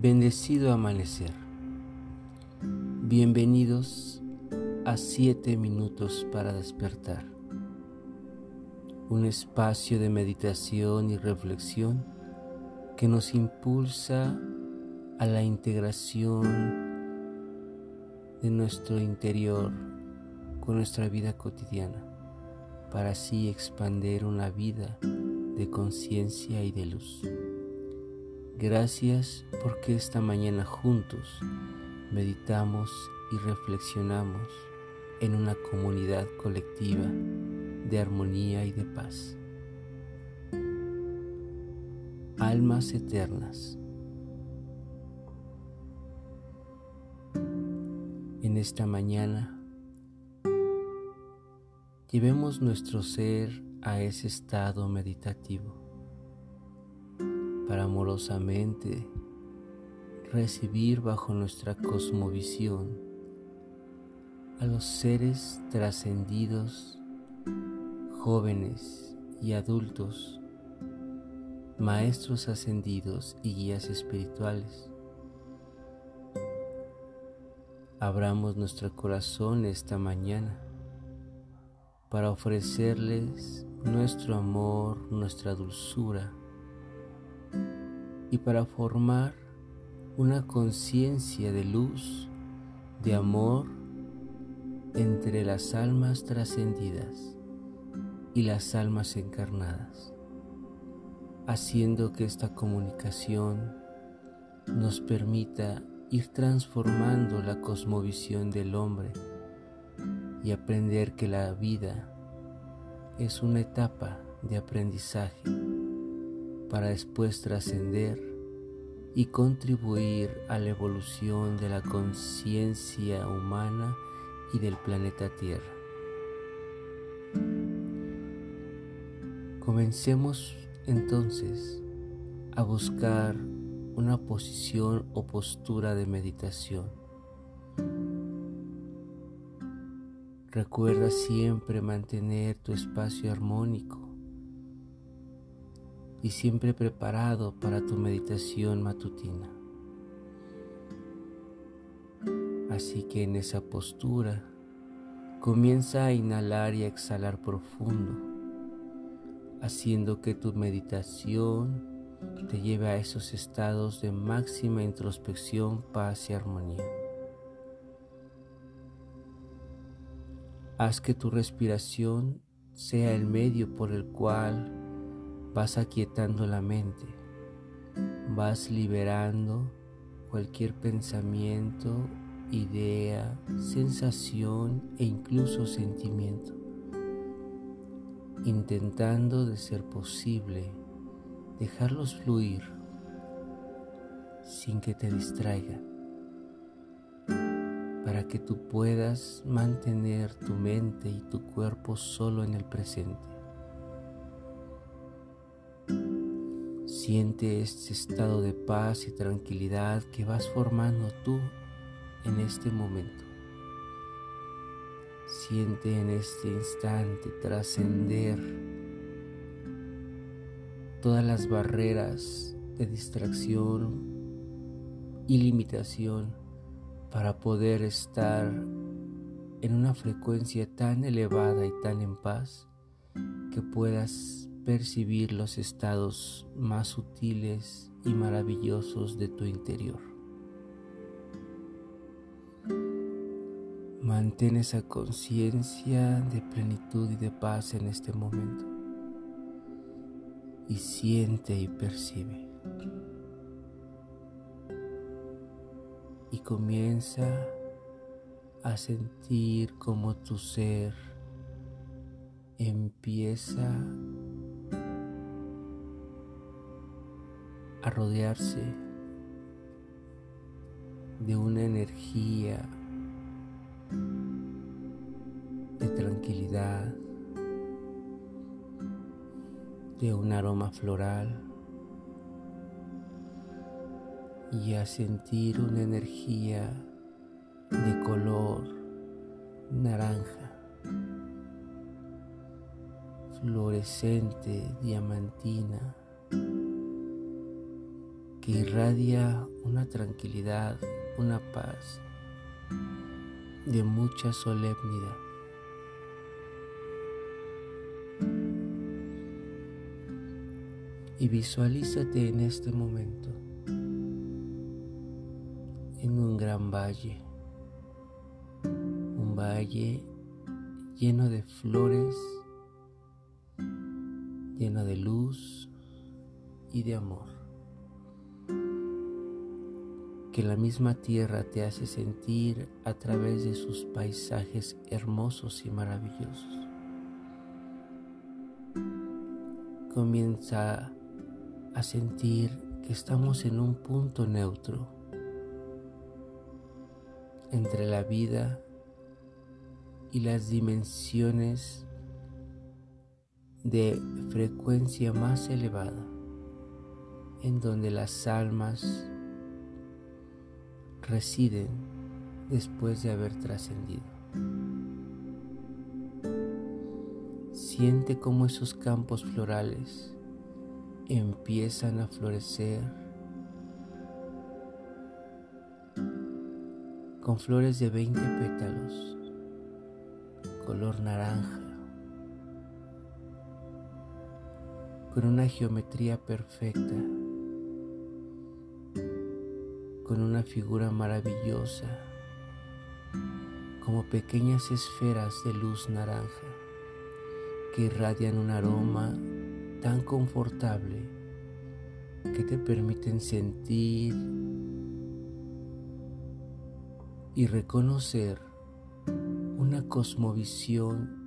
Bendecido amanecer. Bienvenidos a 7 minutos para despertar. Un espacio de meditación y reflexión que nos impulsa a la integración de nuestro interior con nuestra vida cotidiana para así expandir una vida de conciencia y de luz. Gracias porque esta mañana juntos meditamos y reflexionamos en una comunidad colectiva de armonía y de paz. Almas eternas. En esta mañana llevemos nuestro ser a ese estado meditativo para amorosamente recibir bajo nuestra cosmovisión a los seres trascendidos, jóvenes y adultos, maestros ascendidos y guías espirituales. Abramos nuestro corazón esta mañana para ofrecerles nuestro amor, nuestra dulzura, y para formar una conciencia de luz, de amor entre las almas trascendidas y las almas encarnadas, haciendo que esta comunicación nos permita ir transformando la cosmovisión del hombre y aprender que la vida es una etapa de aprendizaje para después trascender y contribuir a la evolución de la conciencia humana y del planeta Tierra. Comencemos entonces a buscar una posición o postura de meditación. Recuerda siempre mantener tu espacio armónico y siempre preparado para tu meditación matutina. Así que en esa postura comienza a inhalar y a exhalar profundo, haciendo que tu meditación te lleve a esos estados de máxima introspección, paz y armonía. Haz que tu respiración sea el medio por el cual vas aquietando la mente, vas liberando cualquier pensamiento, idea, sensación e incluso sentimiento, intentando de ser posible dejarlos fluir sin que te distraiga, para que tú puedas mantener tu mente y tu cuerpo solo en el presente. Siente este estado de paz y tranquilidad que vas formando tú en este momento. Siente en este instante trascender todas las barreras de distracción y limitación para poder estar en una frecuencia tan elevada y tan en paz que puedas percibir los estados más sutiles y maravillosos de tu interior. Mantén esa conciencia de plenitud y de paz en este momento y siente y percibe. Y comienza a sentir como tu ser empieza a rodearse de una energía de tranquilidad, de un aroma floral y a sentir una energía de color naranja, fluorescente, diamantina irradia una tranquilidad, una paz de mucha solemnidad. Y visualízate en este momento en un gran valle, un valle lleno de flores, lleno de luz y de amor que la misma tierra te hace sentir a través de sus paisajes hermosos y maravillosos. Comienza a sentir que estamos en un punto neutro entre la vida y las dimensiones de frecuencia más elevada, en donde las almas residen después de haber trascendido. Siente cómo esos campos florales empiezan a florecer con flores de 20 pétalos, color naranja, con una geometría perfecta con una figura maravillosa, como pequeñas esferas de luz naranja que irradian un aroma tan confortable que te permiten sentir y reconocer una cosmovisión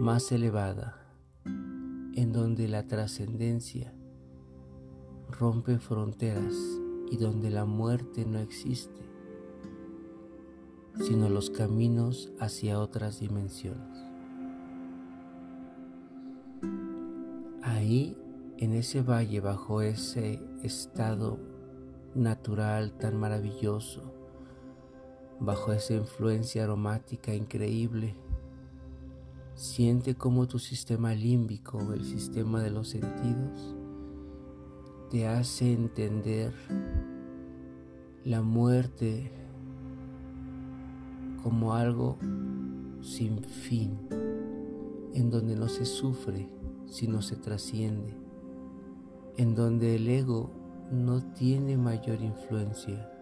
más elevada en donde la trascendencia rompe fronteras y donde la muerte no existe, sino los caminos hacia otras dimensiones. Ahí, en ese valle, bajo ese estado natural tan maravilloso, bajo esa influencia aromática increíble, siente como tu sistema límbico, el sistema de los sentidos, te hace entender la muerte como algo sin fin, en donde no se sufre, sino se trasciende, en donde el ego no tiene mayor influencia,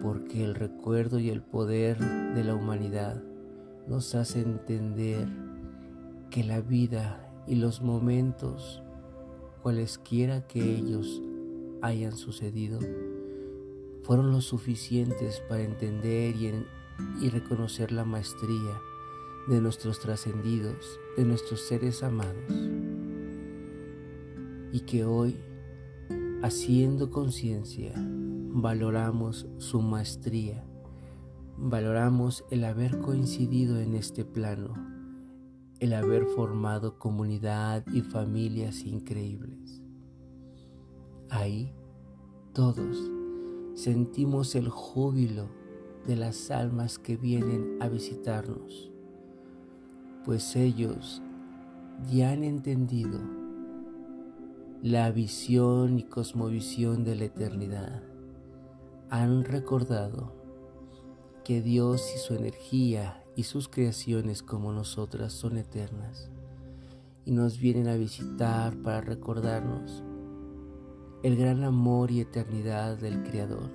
porque el recuerdo y el poder de la humanidad nos hace entender que la vida y los momentos cualesquiera que ellos hayan sucedido, fueron lo suficientes para entender y, reconocer la maestría de nuestros trascendidos, de nuestros seres amados. Y que hoy, haciendo conciencia, valoramos su maestría, valoramos el haber coincidido en este plano el haber formado comunidad y familias increíbles. Ahí todos sentimos el júbilo de las almas que vienen a visitarnos, pues ellos ya han entendido la visión y cosmovisión de la eternidad. Han recordado que Dios y su energía y sus creaciones como nosotras son eternas y nos vienen a visitar para recordarnos el gran amor y eternidad del Creador,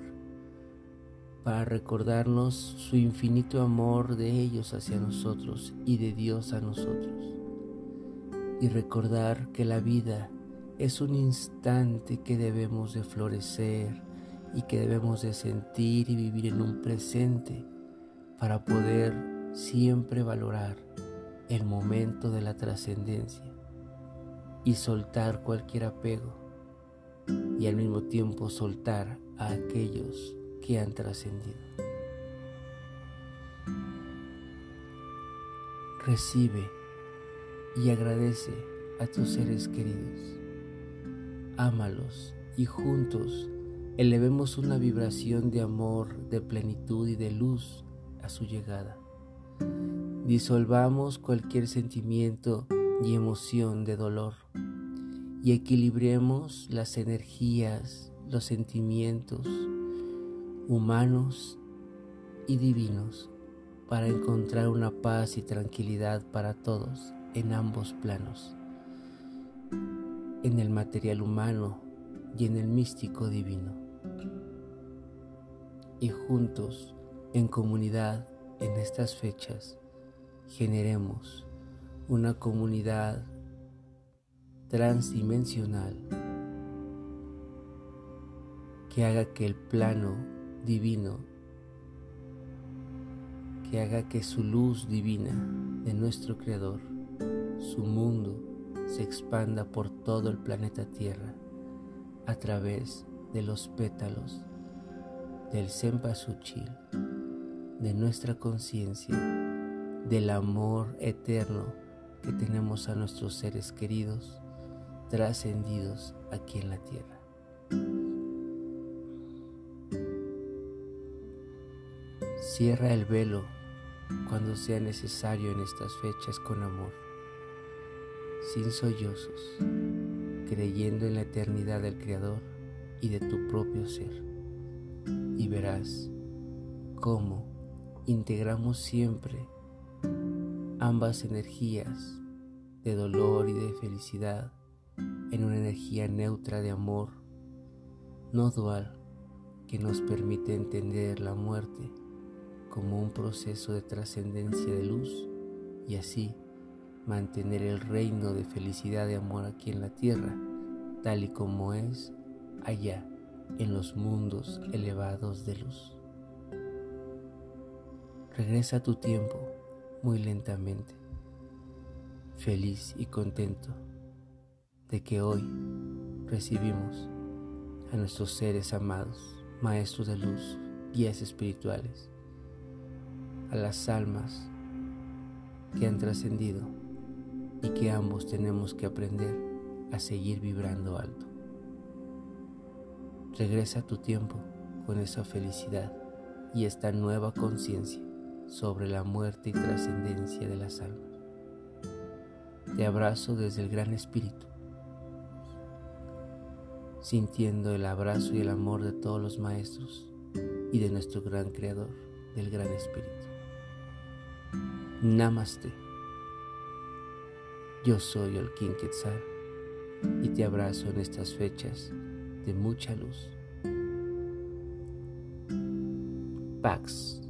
para recordarnos su infinito amor de ellos hacia nosotros y de Dios a nosotros, y recordar que la vida es un instante que debemos de florecer y que debemos de sentir y vivir en un presente para poder siempre valorar el momento de la trascendencia y soltar cualquier apego y al mismo tiempo soltar a aquellos que han trascendido. Recibe y agradece a tus seres queridos. Ámalos y juntos elevemos una vibración de amor, de plenitud y de luz a su llegada. Disolvamos cualquier sentimiento y emoción de dolor y equilibremos las energías, los sentimientos humanos y divinos para encontrar una paz y tranquilidad para todos en ambos planos, en el material humano y en el místico divino. Y juntos, en comunidad, en estas fechas, generemos una comunidad transdimensional que haga que el plano divino, que haga que su luz divina de nuestro Creador, su mundo, se expanda por todo el planeta Tierra a través de los pétalos del Sempasuchil, de nuestra conciencia, del amor eterno que tenemos a nuestros seres queridos trascendidos aquí en la tierra. Cierra el velo cuando sea necesario en estas fechas con amor, sin sollozos, creyendo en la eternidad del Creador y de tu propio ser. Y verás cómo integramos siempre ambas energías de dolor y de felicidad en una energía neutra de amor, no dual, que nos permite entender la muerte como un proceso de trascendencia de luz y así mantener el reino de felicidad y amor aquí en la tierra, tal y como es allá en los mundos elevados de luz. Regresa a tu tiempo muy lentamente, feliz y contento de que hoy recibimos a nuestros seres amados, maestros de luz, guías espirituales, a las almas que han trascendido y que ambos tenemos que aprender a seguir vibrando alto. Regresa a tu tiempo con esa felicidad y esta nueva conciencia sobre la muerte y trascendencia de las almas. Te abrazo desde el Gran Espíritu sintiendo el abrazo y el amor de todos los maestros y de nuestro gran Creador, del Gran Espíritu. Namaste. Yo soy el King Quetzal y te abrazo en estas fechas de mucha luz. Pax.